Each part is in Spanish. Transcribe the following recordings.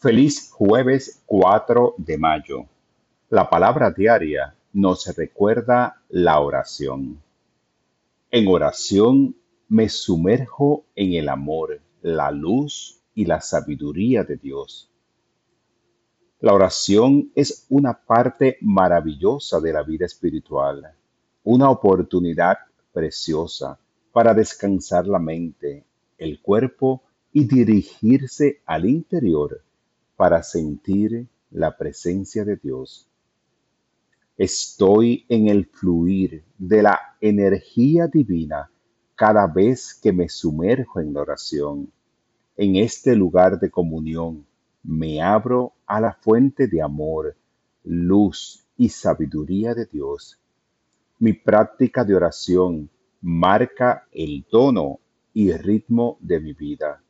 Feliz jueves 4 de mayo. La palabra diaria nos recuerda la oración. En oración me sumerjo en el amor, la luz y la sabiduría de Dios. La oración es una parte maravillosa de la vida espiritual, una oportunidad preciosa para descansar la mente, el cuerpo y dirigirse al interior para sentir la presencia de Dios. Estoy en el fluir de la energía divina cada vez que me sumerjo en la oración. En este lugar de comunión me abro a la fuente de amor, luz y sabiduría de Dios. Mi práctica de oración marca el tono y ritmo de mi vida.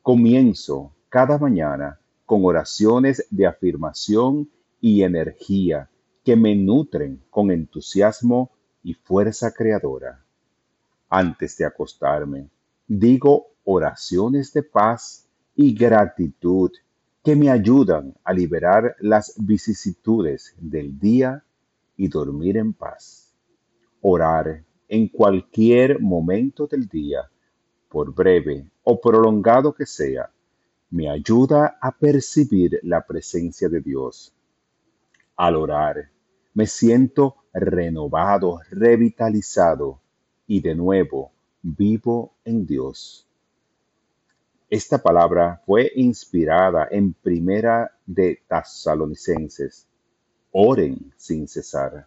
Comienzo cada mañana con oraciones de afirmación y energía que me nutren con entusiasmo y fuerza creadora. Antes de acostarme, digo oraciones de paz y gratitud que me ayudan a liberar las vicisitudes del día y dormir en paz. Orar en cualquier momento del día, por breve o prolongado que sea, me ayuda a percibir la presencia de Dios. Al orar, me siento renovado, revitalizado y de nuevo vivo en Dios. Esta palabra fue inspirada en primera de Tesalonicenses. Oren sin cesar.